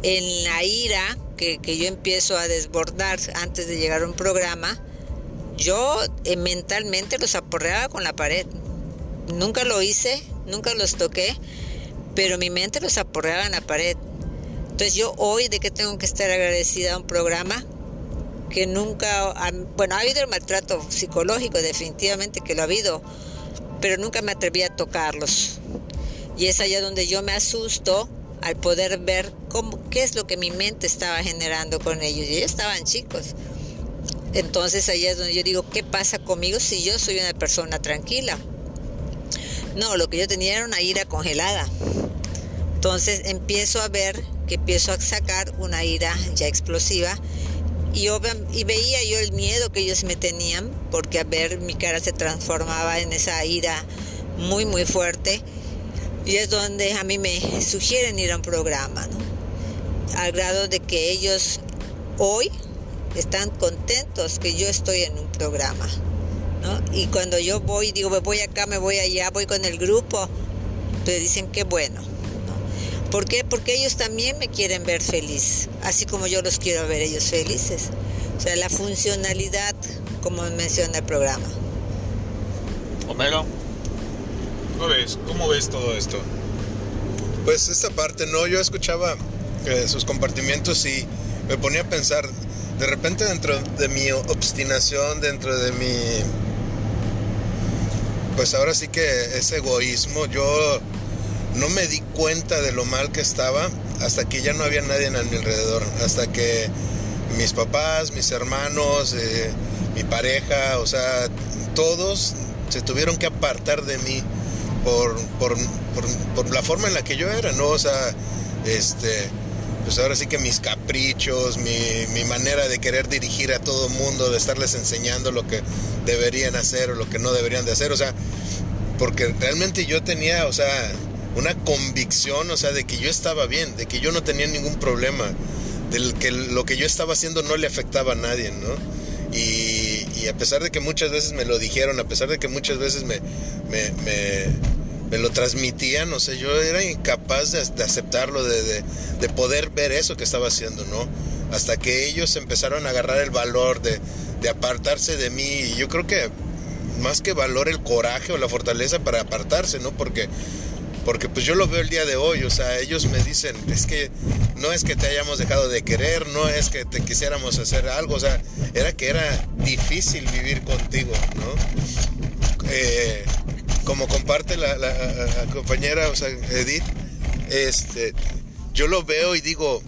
en la ira que, yo empiezo a desbordar antes de llegar a un programa, yo eh, mentalmente los aporreaba con la pared. Nunca lo hice, nunca los toqué, pero mi mente los aporreaba en la pared. Entonces yo hoy de que tengo que estar agradecida a un programa que nunca, bueno, ha habido el maltrato psicológico definitivamente que lo ha habido, pero nunca me atreví a tocarlos. Y es allá donde yo me asusto al poder ver cómo, qué es lo que mi mente estaba generando con ellos. Y ellos estaban chicos. Entonces ahí es donde yo digo, ¿qué pasa conmigo si yo soy una persona tranquila? No, lo que yo tenía era una ira congelada. Entonces empiezo a ver que empiezo a sacar una ira ya explosiva y, veía yo el miedo que ellos me tenían porque a ver mi cara se transformaba en esa ira muy muy fuerte y es donde a mí me sugieren ir a un programa, ¿no? Al grado de que ellos hoy están contentos que yo estoy en un programa, ¿no? Y cuando yo voy, digo, me voy acá, me voy allá, voy con el grupo, pues dicen que bueno. ¿no? ¿Por qué? Porque ellos también me quieren ver feliz, así como yo los quiero ver ellos felices. O sea, la funcionalidad, como menciona el programa.
Homero. ¿Cómo ves? ¿Cómo ves todo esto?
Pues esta parte, no, yo escuchaba sus compartimientos y me ponía a pensar, de repente dentro de mi obstinación, dentro de mi... Pues ahora sí que ese egoísmo, yo no me di cuenta de lo mal que estaba hasta que ya no había nadie a mi alrededor, hasta que mis papás, mis hermanos, eh, mi pareja, o sea, todos se tuvieron que apartar de mí por, por, por, la forma en la que yo era, ¿no? O sea, este, pues ahora sí que mis caprichos, mi, mi manera de querer dirigir a todo el mundo, de estarles enseñando lo que deberían hacer o lo que no deberían de hacer, o sea, porque realmente yo tenía, o sea, una convicción, o sea, de que yo estaba bien, de que yo no tenía ningún problema, de que lo que yo estaba haciendo no le afectaba a nadie, ¿no? Y, a pesar de que muchas veces me lo dijeron, a pesar de que muchas veces me, me, lo transmitían, no sé, yo era incapaz de, aceptarlo, de, de, poder ver eso que estaba haciendo, ¿no? Hasta que ellos empezaron a agarrar el valor de, de apartarse de mí. Y yo creo que más que valor el coraje o la fortaleza para apartarse, ¿no? Porque porque pues yo lo veo el día de hoy, o sea, ellos me dicen, es que no es que te hayamos dejado de querer, no es que te quisiéramos hacer algo, o sea, era que era difícil vivir contigo, ¿no? Eh, como comparte la, compañera, o sea, Edith, este, yo lo veo y digo,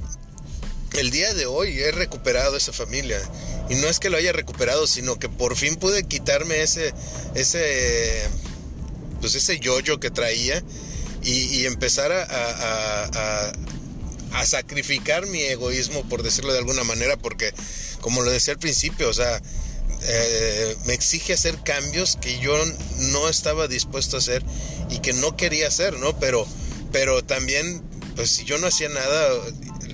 el día de hoy he recuperado esa familia. Y no es que lo haya recuperado, sino que por fin pude quitarme ese, ese, pues ese yoyo que traía y, empezar a, a, sacrificar mi egoísmo, por decirlo de alguna manera, porque como lo decía al principio, o sea, eh, me exige hacer cambios que yo no estaba dispuesto a hacer y que no quería hacer, ¿no? Pero, pero también, pues si yo no hacía nada,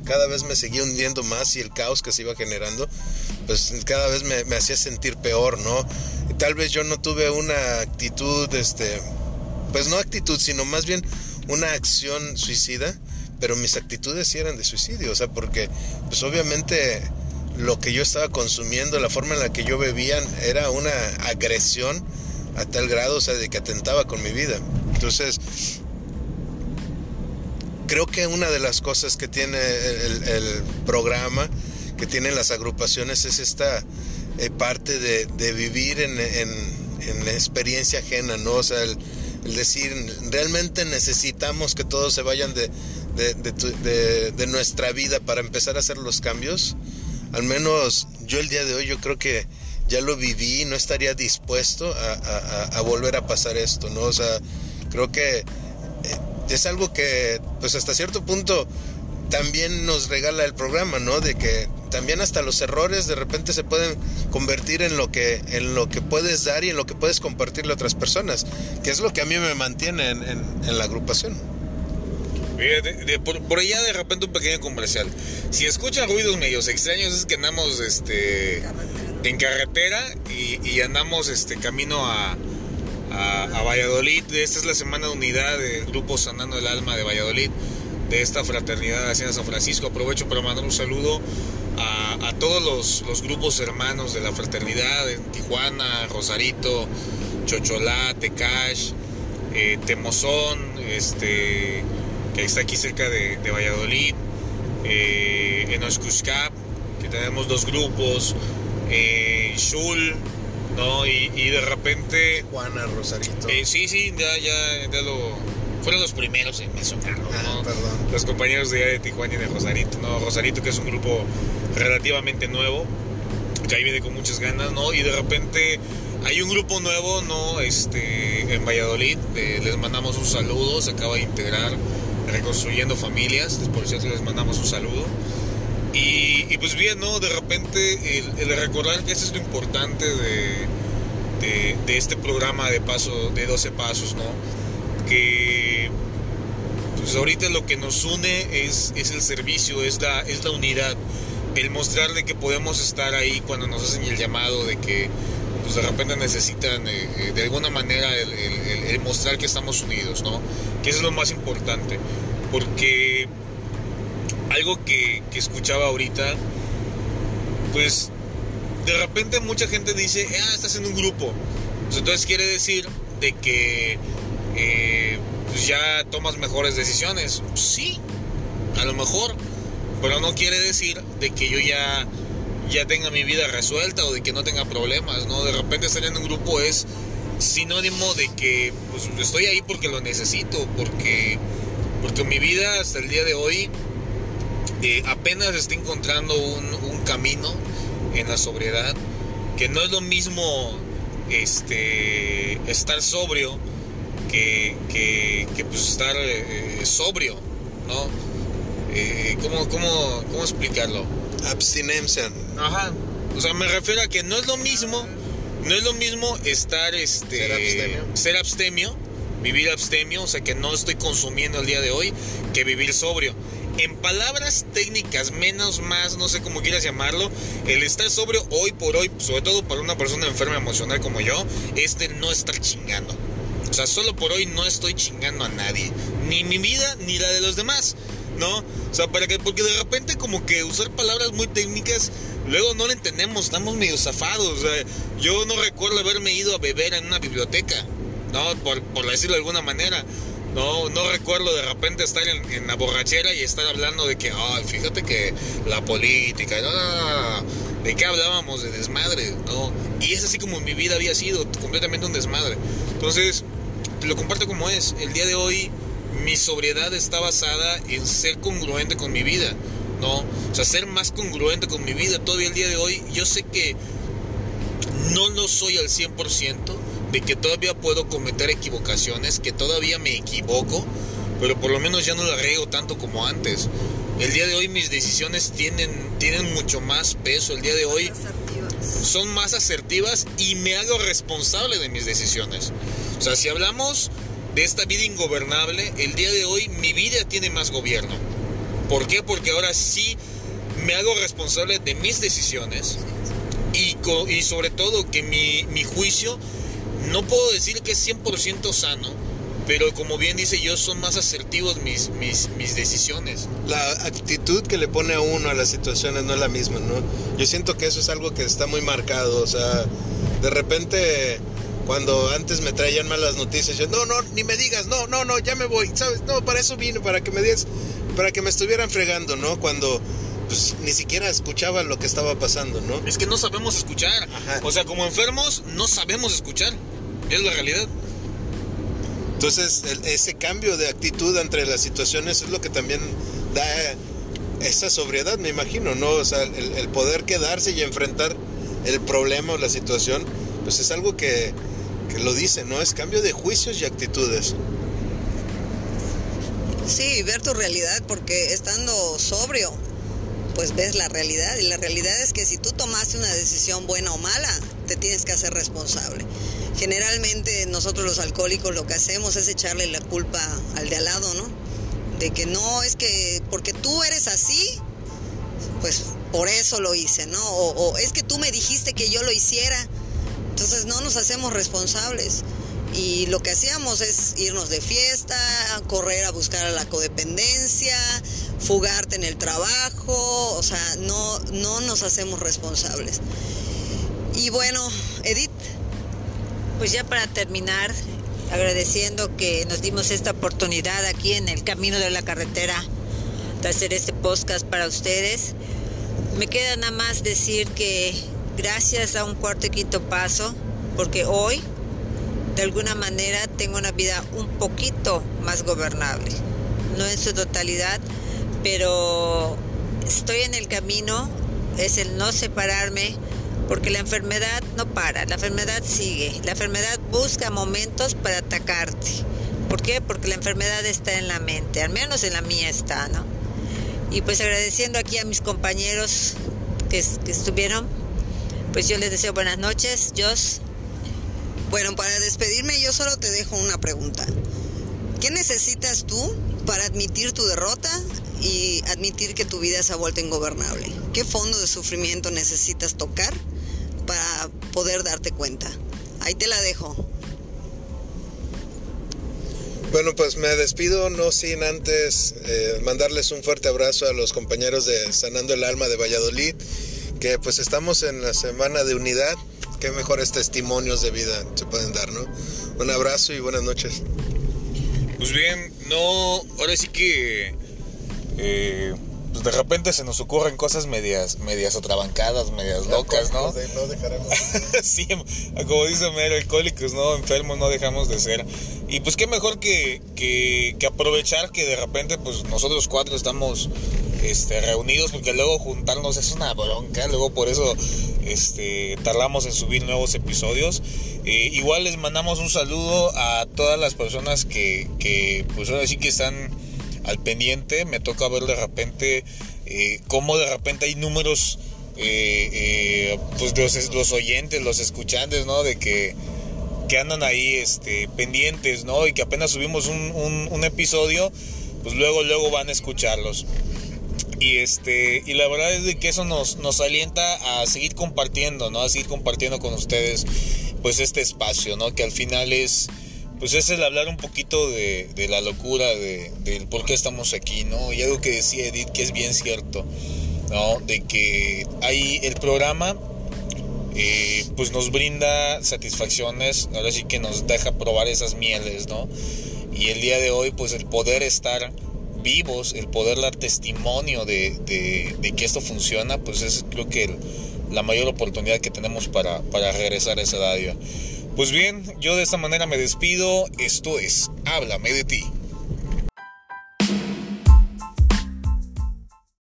cada vez me seguía hundiendo más y el caos que se iba generando, pues cada vez me, me hacía sentir peor, ¿no? Tal vez yo no tuve una actitud, este, pues no actitud, sino más bien una acción suicida, pero mis actitudes sí eran de suicidio, o sea, porque pues obviamente lo que yo estaba consumiendo, la forma en la que yo bebía, era una agresión a tal grado, o sea, de que atentaba con mi vida. Entonces, creo que una de las cosas que tiene el, programa, que tienen las agrupaciones, es esta eh, parte de, vivir en, en, experiencia ajena, ¿no? O sea, el, decir, realmente necesitamos que todos se vayan de, de, nuestra vida para empezar a hacer los cambios. Al menos yo el día de hoy yo creo que ya lo viví no estaría dispuesto a, volver a pasar esto, ¿no? O sea, creo que eh, es algo que pues hasta cierto punto también nos regala el programa, ¿no? De que también hasta los errores de repente se pueden convertir en lo que en lo que puedes dar y en lo que puedes compartirle a otras personas, que es lo que a mí me mantiene en, la agrupación.
Por, allá de repente un pequeño comercial. Si escuchan ruidos medios extraños es que andamos este en carretera y, andamos este camino a, a, Valladolid. Esta es la semana de unidad del grupo Sanando el Alma de Valladolid, de esta fraternidad de San Francisco. Aprovecho para mandar un saludo a, todos los, grupos hermanos de la fraternidad en Tijuana, Rosarito, Chocholá, Tecash, eh, Temozón, este, que está aquí cerca de, Valladolid, eh, en Oscuscap, que tenemos dos grupos, eh, Shul, ¿no? Y, de repente...
Tijuana, Rosarito.
Eh, sí, sí, ya, ya, ya lo fueron los primeros en mencionarlo, ah, Los compañeros de, de Tijuana y de Rosarito, ¿no? Rosarito que es un grupo relativamente nuevo, que ahí viene con muchas ganas, ¿no? Y de repente hay un grupo nuevo, ¿no? Este, en Valladolid, les mandamos un saludo, se acaba de integrar Reconstruyendo Familias, por cierto les mandamos un saludo. Y, pues bien, ¿no? De repente el, recordar que eso es lo importante de, de, este programa de paso, de 12 pasos, ¿no? Que pues ahorita lo que nos une es, es el servicio, es la, es la unidad el mostrarle que podemos estar ahí cuando nos hacen el llamado de que pues de repente necesitan eh, eh, de alguna manera el, mostrar que estamos unidos, ¿no? Que eso es lo más importante. Porque algo que, escuchaba ahorita, pues de repente mucha gente dice, ah, estás en un grupo. Pues entonces quiere decir de que eh, pues ya tomas mejores decisiones. Sí, a lo mejor pero no quiere decir de que yo ya, ya tenga mi vida resuelta o de que no tenga problemas, ¿no? De repente estar en un grupo es sinónimo de que pues, estoy ahí porque lo necesito, porque, porque mi vida hasta el día de hoy eh, apenas está encontrando un, camino en la sobriedad, que no es lo mismo este, estar sobrio que, que, pues estar eh, sobrio, ¿no? Eh, ¿cómo, cómo, cómo explicarlo?
Abstinencia.
Ajá. O sea, me refiero a que no es lo mismo, no es lo mismo estar, este, ser abstemio, ser abstemio vivir abstemio, o sea, que no estoy consumiendo el día de hoy, que vivir sobrio. En palabras técnicas, menos más, no sé cómo quieras llamarlo, el estar sobrio hoy por hoy, sobre todo para una persona enferma emocional como yo, es de no estar chingando. O sea, solo por hoy no estoy chingando a nadie, ni mi vida ni la de los demás. ¿No? O sea, para que, porque de repente como que usar palabras muy técnicas, luego no lo entendemos, estamos medio zafados. Sea, yo no recuerdo haberme ido a beber en una biblioteca, ¿no? Por, por decirlo de alguna manera. No, no recuerdo de repente estar en, la borrachera y estar hablando de que, ay, fíjate que la política, no, ¿de qué hablábamos? De desmadre, ¿no? Y es así como mi vida había sido, completamente un desmadre. Entonces, te lo comparto como es. El día de hoy, mi sobriedad está basada en ser congruente con mi vida, ¿no? O sea, ser más congruente con mi vida. Todavía el día de hoy, yo sé que no lo soy al 100%, de que todavía puedo cometer equivocaciones, que todavía me equivoco, pero por lo menos ya no la riego tanto como antes. El día de hoy mis decisiones tienen, tienen mucho más peso. El día de hoy son más asertivas y me hago responsable de mis decisiones. O sea, si hablamos de esta vida ingobernable, el día de hoy mi vida tiene más gobierno. ¿Por qué? Porque ahora sí me hago responsable de mis decisiones y, y sobre todo que mi, mi juicio no puedo decir que es 100% sano, pero como bien dice yo, son más asertivos mis, mis, mis, decisiones.
La actitud que le pone a uno a las situaciones no es la misma, ¿no? Yo siento que eso es algo que está muy marcado, o sea, de repente cuando antes me traían malas noticias, yo, no, no, ni me digas, no, no, no, ya me voy, ¿sabes? No, para eso vine, para que me digas, para que me estuvieran fregando, ¿no? Cuando pues ni siquiera escuchaba lo que estaba pasando, ¿no?
Es que no sabemos escuchar. O sea, como enfermos, no sabemos escuchar. Es la realidad.
Entonces, ese cambio de actitud entre las situaciones es lo que también da esa sobriedad, me imagino, ¿no? O sea, el, poder quedarse y enfrentar el problema o la situación, pues es algo que, que lo dice, ¿no? Es cambio de juicios y actitudes.
Sí, ver tu realidad, porque estando sobrio, pues ves la realidad. Y la realidad es que si tú tomaste una decisión buena o mala, te tienes que hacer responsable. Generalmente nosotros los alcohólicos lo que hacemos es echarle la culpa al de al lado, ¿no? De que no, es que porque tú eres así, pues por eso lo hice, ¿no? O, es que tú me dijiste que yo lo hiciera. Entonces no nos hacemos responsables. Y lo que hacíamos es irnos de fiesta, correr a buscar a la codependencia, fugarte en el trabajo, o sea, no, no nos hacemos responsables. Y bueno, Edith,
pues ya para terminar, agradeciendo que nos dimos esta oportunidad aquí en el camino de la carretera de hacer este podcast para ustedes. Me queda nada más decir que gracias a un cuarto y quinto paso, porque hoy de alguna manera tengo una vida un poquito más gobernable. No en su totalidad, pero estoy en el camino, es el no separarme porque la enfermedad no para, la enfermedad sigue, la enfermedad busca momentos para atacarte. ¿Por qué? Porque la enfermedad está en la mente, al menos en la mía está, ¿no? Y pues agradeciendo aquí a mis compañeros que, estuvieron, pues yo les deseo buenas noches, Jos.
Bueno, para despedirme yo solo te dejo una pregunta. ¿Qué necesitas tú para admitir tu derrota y admitir que tu vida se ha vuelto ingobernable? ¿Qué fondo de sufrimiento necesitas tocar para poder darte cuenta. Ahí te la dejo.
Bueno, pues me despido, no sin antes eh, mandarles un fuerte abrazo a los compañeros de Sanando el Alma de Valladolid, que pues estamos en la semana de unidad. Qué mejores testimonios de vida se pueden dar, ¿no? Un abrazo y buenas noches.
Pues bien, no, ahora sí que eh, pues de repente se nos ocurren cosas medias, medias otrabancadas, medias locas, ¿no?
No, dejaremos.
sí, como dice Mero, alcohólicos, ¿no? Enfermos no dejamos de ser. Y pues qué mejor que, que, que, aprovechar que de repente pues nosotros cuatro estamos este, reunidos porque luego juntarnos es una bronca, luego por eso este, tardamos en subir nuevos episodios. Eh, igual les mandamos un saludo a todas las personas que, que pues ahora sí que están al pendiente, me toca ver de repente eh, cómo de repente hay números, eh, eh, pues los, los oyentes, los escuchantes, ¿no? De que, que andan ahí este, pendientes, ¿no? Y que apenas subimos un, un, episodio, pues luego, luego van a escucharlos. Y, este, y la verdad es de que eso nos, nos alienta a seguir compartiendo, ¿no? A seguir compartiendo con ustedes, pues este espacio, ¿no? Que al final es pues es el hablar un poquito de, de la locura, de, del por qué estamos aquí, ¿no? Y algo que decía Edith que es bien cierto, ¿no? De que hay el programa, eh, pues nos brinda satisfacciones, ahora sí que nos deja probar esas mieles, ¿no? Y el día de hoy, pues el poder estar vivos, el poder dar testimonio de, de, que esto funciona, pues es creo que la mayor oportunidad que tenemos para, para regresar a esa radio. Pues bien, yo de esta manera me despido. Esto es Háblame de ti.